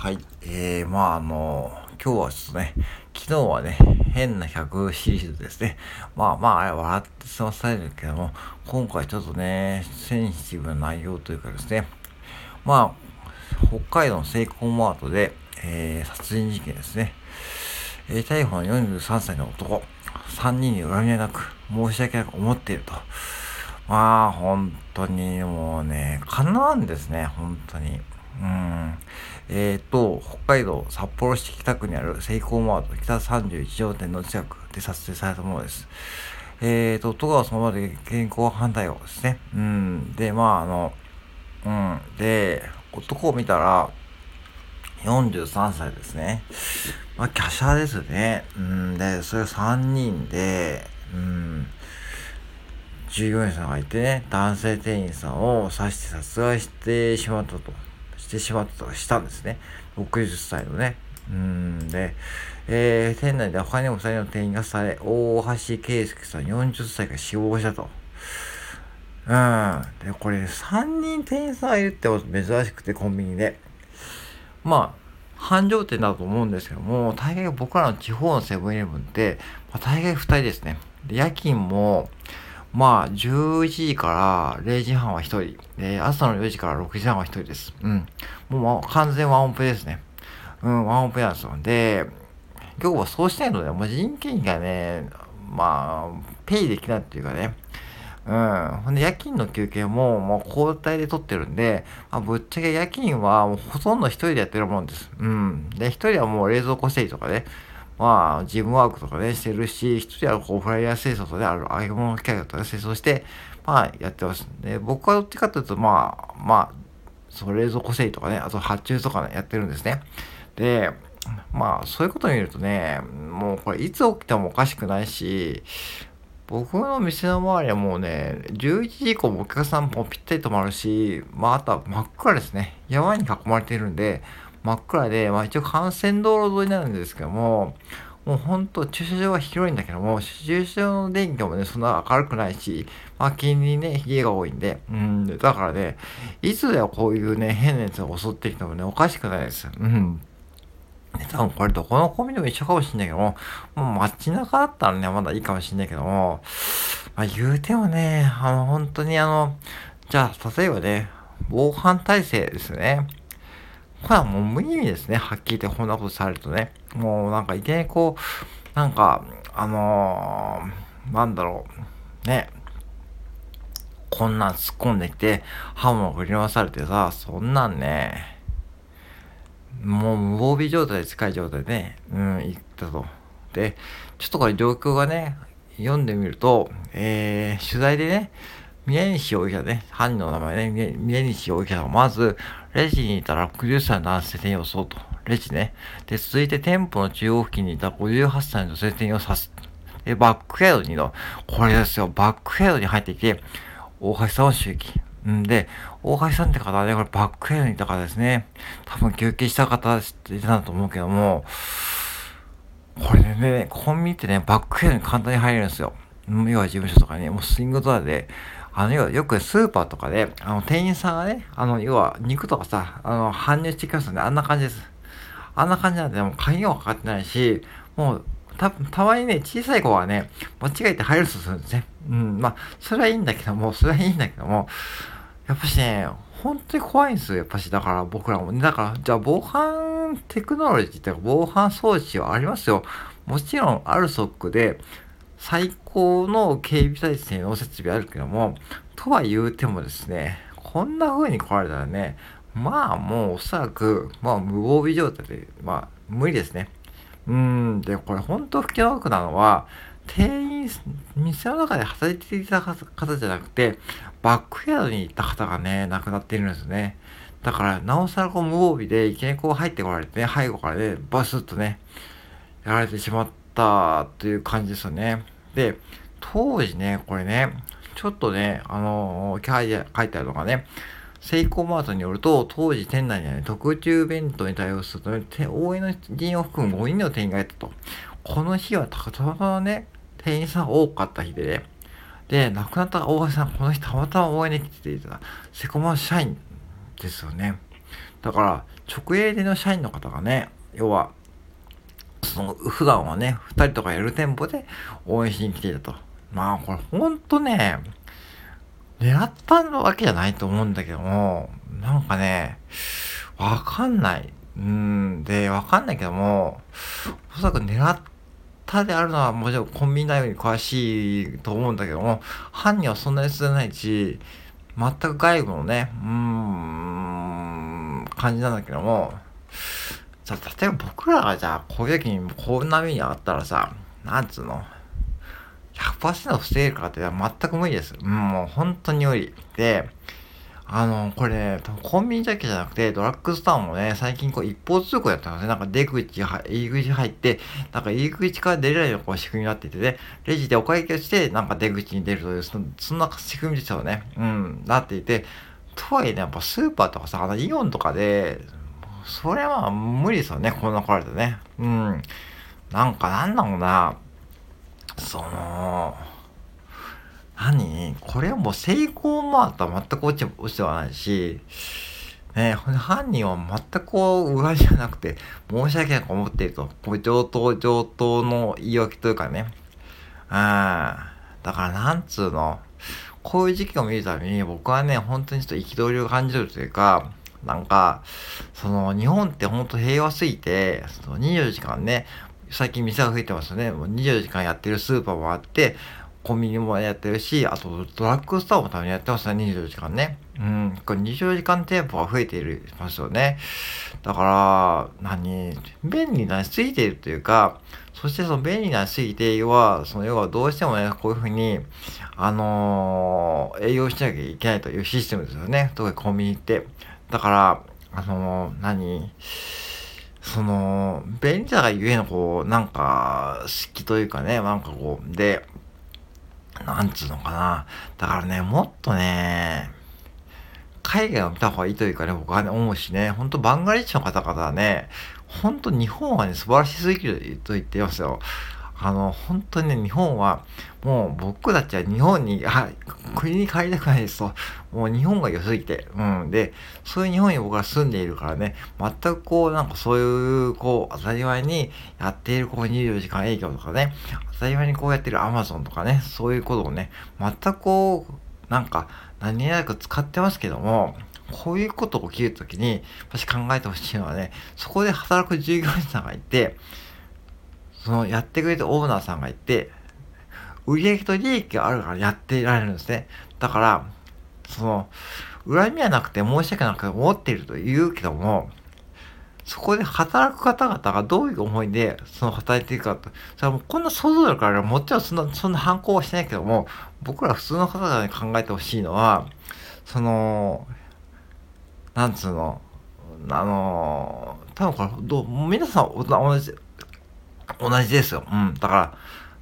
はい。えー、まああの、今日はちょっとね、昨日はね、変な100シリーズですね。まあまあ、笑って済まされるけども、今回ちょっとね、センシティブな内容というかですね、まあ、北海道のセイコーマートで、えー、殺人事件ですね。えー、逮捕の43歳の男、3人に恨みはなく、申し訳なく思っていると。まあ、本当にもうね、かなわんですね、本当に。うん。えっ、ー、と、北海道札幌市北区にあるセイコーマート北31条店の近くで撮影されたものです。えっ、ー、と、戸川その場で健康反対をですね。うん。で、まあ、あの、うん。で、男を見たら、43歳ですね。まあ、華奢ですね。うん。で、それ3人で、うん。従業員さんがいてね、男性店員さんを刺して殺害してしまったと。してしまったしたんですね。60歳のね。うんで、えー、店内で他にも2人の店員がされ、大橋圭介さん40歳が死亡したと。うん。で、これ3人店員さんがいるって珍しくて、コンビニで。まあ、繁盛店だと思うんですけども、大概僕らの地方のセブンイレブンって、まあ、大概2人ですね。で夜勤も、まあ、11時から0時半は1人。で、朝の4時から6時半は1人です。うん。もう完全ワンオペですね。うん、ワンオペなんですよ。で、今日はそうしたいので、もう人件費がね、まあ、ペイできないっていうかね。うん。ほんで、夜勤の休憩も、もう交代で取ってるんで、まあ、ぶっちゃけ夜勤はもうほとんど一人でやってるもんです。うん。で、一人はもう冷蔵庫整理とかね、まあ、ジムワークとかね、してるし、一人はこう、フライヤー清掃とである揚げ物機械とか清掃して、まあ、やってます。で、僕はどっちかというと、まあ、まあ、その冷蔵庫整理とかね、あと発注とかね、やってるんですね。で、まあ、そういうことを見るとね、もうこれいつ起きてもおかしくないし、僕の店の周りはもうね、11時以降もお客さんもぴったり止まるし、まあ、あとは真っ暗ですね。山に囲まれているんで、真っ暗で、まあ一応幹線道路沿いになるんですけども、もうほんと駐車場は広いんだけども、駐車場の電気もね、そんな明るくないし、まあ近隣ね、家が多いんで、うん、だからね、いつではこういうね、変なやつが襲ってきてもね、おかしくないです。うん。多分これどこのコンビニでも一緒かもしんないけども、もう街中だったらね、まだいいかもしんないけども、まあ言うてもね、あの、本当にあの、じゃあ、例えばね、防犯体制ですね。これはもう無意味ですね。はっきり言ってこんなことされるとね。もうなんかいきなりこう、なんか、あのー、なんだろう。ね。こんなん突っ込んできて、刃物振り回されてさ、そんなんね、もう無防備状態で近い状態でね、うん、行ったと。で、ちょっとこれ状況がね、読んでみると、えー、取材でね、宮西容疑者ね、犯人の名前ね、宮西容疑者がまず、レジにいたら60歳の男性店員を襲うと。レジね。で、続いて店舗の中央付近にいた58歳の女性店員を刺す。で、バックヘアドにの、これですよ、バックヘアドに入ってきて、大橋さんを襲撃。んで、大橋さんって方はね、これバックヘアドにいた方ですね。多分休憩した方っていたんだと思うけども、これね、コンビニってね、バックヘアドに簡単に入れるんですよ。要は事務所とか、ね、もうスイングドアで、あの、要はよくスーパーとかで、あの、店員さんがね、あの、要は肉とかさ、あの、搬入してきますよね。あんな感じです。あんな感じなんで、もう鍵もかかってないし、もう、た、たまにね、小さい子はね、間違えて入るとするんですね。うん、まあ、それはいいんだけども、それはいいんだけども、やっぱしね、本当に怖いんですよ、やっぱし。だから僕らもね、だから、じゃあ防犯テクノロジーっていうか、防犯装置はありますよ。もちろん、あるソックで、最高の警備体制の設備あるけども、とは言うてもですね、こんな風に来られたらね、まあもうおそらく、まあ無防備状態で、まあ無理ですね。うん、で、これ本当不気味なのは、店員、店の中で働いていた方じゃなくて、バックヤードに行った方がね、亡くなっているんですね。だから、なおさらこう無防備で、いきなりこう入ってこられてね、背後からね、バスッとね、やられてしまってたという感じですよね。で、当時ね、これね、ちょっとね、あのー、書いてあるのがね、セイコーマートによると、当時店内にはね、特注弁当に対応すると、ね、応援の人を含む5人の店員がいたと。この日はたまたまね、店員さん多かった日でね、で、亡くなった大橋さん、この日たまたま応援に来ていた、セコマ社員ですよね。だから、直営での社員の方がね、要は、その、普段はね、二人とかやる店舗で応援しに来ていたと。まあ、これほんとね、狙ったわけじゃないと思うんだけども、なんかね、わかんない。うん、で、わかんないけども、おそらく狙ったであるのはもちろんコンビニ内容に詳しいと思うんだけども、犯人はそんなに捨てないし、全く外部のね、うーん、感じなんだけども、じゃあ、例えば僕らがじゃあ、こういう時にこんな目にあったらさ、なんつうの、100%防げるかって全く無理です。うん、もう本当に無理。で、あの、これね、コンビニだけじゃなくて、ドラッグストアもね、最近こう一方通行やったんですね。なんか出口、入り口入って、なんか入り口から出れないような仕組みになっていてね、レジでお会計をして、なんか出口に出るという、そそんな仕組みですよね。うん、なっていて、とはいえね、やっぱスーパーとかさ、あのイオンとかで、それは無理ですよね、こんな来られてね。うん。なんかなんだろうな、その、何？これはもう成功マーとは全く落ち落ちてはないし、ね、犯人は全くこう、裏じゃなくて、申し訳なく思っていると。こう上等上等の言い訳というかね。あだからなんつうの、こういう時期を見るたびに僕はね、本当にちょっと憤りを感じるというか、なんか、その日本って本当平和すぎて、その24時間ね、最近店が増えてますよね。もう24時間やってるスーパーもあって、コンビニもやってるし、あとドラッグストアも多分やってますね、24時間ね。うん、これ24時間店舗が増えているますよね。だから、何、便利なりすぎているというか、そしてその便利なりすぎて、要は、その要はどうしてもね、こういうふうに、あのー、営業しなきゃいけないというシステムですよね。特にコンビニって。だから、あのー、何？その、便利さがゆえの、こう、なんか、好きというかね、なんかこう、で、なんつうのかな。だからね、もっとね、海外を見た方がいいというかね、僕はね、思うしね、ほんとバンガリッシュの方々はね、ほんと日本はね、素晴らしすぎると言ってますよ。あの、本当にね、日本は、もう僕たちは日本に、あ、国に帰りたくないですと。もう日本が良すぎて。うん。で、そういう日本に僕は住んでいるからね、全くこう、なんかそういう、こう、当たり前にやっているこう24時間営業とかね、当たり前にこうやってるアマゾンとかね、そういうことをね、全くこう、なんか、何気なく使ってますけども、こういうことが起きるときに、私考えてほしいのはね、そこで働く従業員さんがいて、そのやってくれたオーナーさんがいて、売上と利益があるからやってられるんですね。だから、その、恨みはなくて申し訳なくて思っていると言うけども、そこで働く方々がどういう思いで、その働いていくかと。それもこんな想像力からもちろんそんな、そんな反抗はしてないけども、僕ら普通の方々に考えてほしいのは、その、なんつうの、あの、多分これ、どう、皆さん同じ、同じですよ。うん。だから、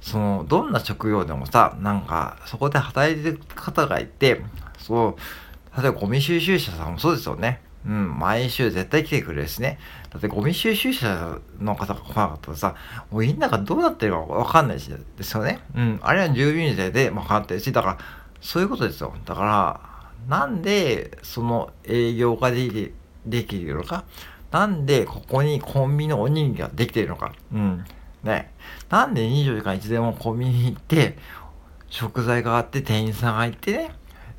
その、どんな職業でもさ、なんか、そこで働いてる方がいて、そう、例えばゴミ収集車さんもそうですよね。うん、毎週絶対来てくれるしね。だってゴミ収集車の方が来なかったらさ、もうみんながどうなってるかわかんないし、ですよね。うん、あれは住民税で分かってるし、だから、そういうことですよ。だから、なんで、その営業ができできるのか、なんでここにコンビニのおにぎりができてるのか、うん。ね。なんで24時間いつでもコンビニ行って、食材があって店員さんがいてね、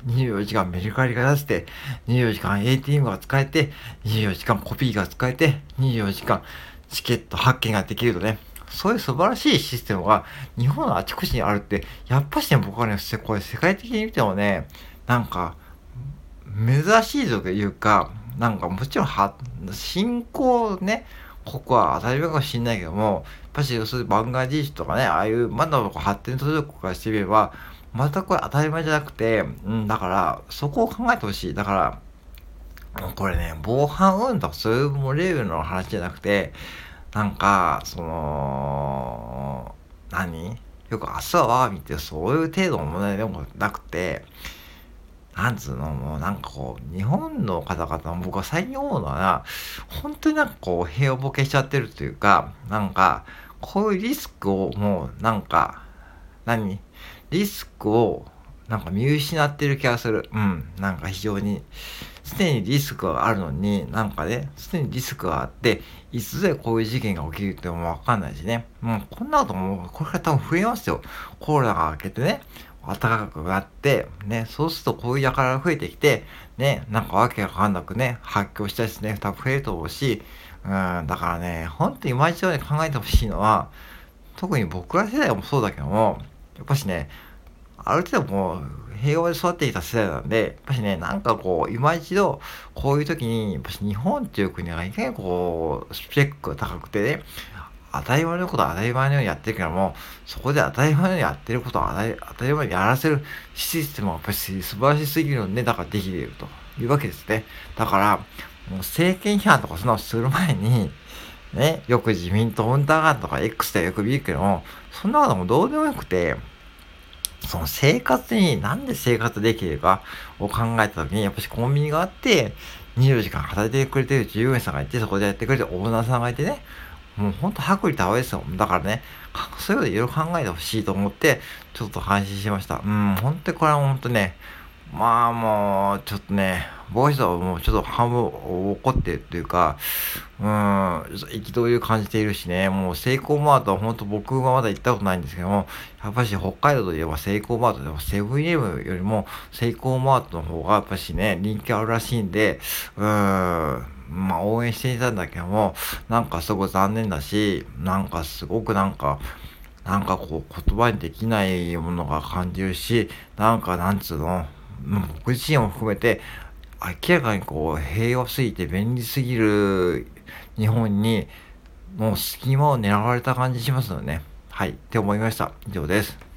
24時間メルカリが出して、24時間 ATM が使えて、24時間コピーが使えて、24時間チケット発見ができるとね、そういう素晴らしいシステムが日本のあちこちにあるって、やっぱしね、僕はね、これ世界的に見てもね、なんか、珍しいぞというか、なんかもちろんは、信仰ね、ここは当たり前かもしんないけども、やっぱし、要するにバンガーディッシュとかね、ああいうまだ発展途上国からしてみれば、またこれ当たり前じゃなくて、うん、だから、そこを考えてほしい。だから、これね、防犯運動そういうレベルの話じゃなくて、なんか、その、何？よく明日は我が身ってそういう程度の問題でもなくて、なんつうの、もうなんかこう、日本の方々も僕は最近思うのは本当になんかこう、平和ボケしちゃってるというか、なんか、こういうリスクをもうなんか、何？リスクをなんか見失ってる気がする。うん。なんか非常に、常にリスクがあるのに、なんかね、常にリスクがあって、いつでこういう事件が起きるってもわかんないしね。もうこんなことも、これから多分増えますよ。コロナが明けてね、暖かくなって、ね、そうするとこういう輩が増えてきて、ね、なんかわけわかんなくね、発狂したりしね、多分増えると思うし、うん、だからね、ほんと今一度ね、考えてほしいのは、特に僕ら世代もそうだけども、やっぱしね、ある程度もう平和で育ってきた世代なんで、やっぱしね、なんかこう、今一度、こういう時に、やっぱし日本っていう国がいかにこう、スペックが高くてね、当たり前のことは当たり前のようにやってるけども、そこで当たり前のようにやってることを当たり当たり前にやらせるシステムはやっぱり素晴らしすぎるので、だからできているというわけですね。だから、もう政権批判とかそんなのする前に、ね、よく自民党ウンターガンとか X でよく見るけども、そんなこともどうでもよくて、その生活に、なんで生活できるかを考えたときに、やっぱしコンビニがあって、24時間働いてくれてる従業員さんがいて、そこでやってくれてオーナーさんがいてね、もうほんと薄利多売ですよ。だからね、そういうこといろいろ考えてほしいと思って、ちょっと安心しました。うん、本当にこれは本当ね、まあもう、ちょっとね、ボイスはもうちょっと半分怒ってるっていうか、うん、憤りを感じているしね、もうセイコーマートは本当僕はまだ行ったことないんですけども、やっぱし北海道といえばセイコーマートでもセブンイレブンよりもセイコーマートの方がやっぱしね、人気あるらしいんで、うん、まあ応援していたんだけども、なんかすごい残念だし、なんかすごくなんか、なんかこう言葉にできないものが感じるし、なんかなんつうの、僕自身も含めて、明らかにこう平和すぎて便利すぎる日本にもう隙間を狙われた感じしますよね。はい。って思いました。以上です。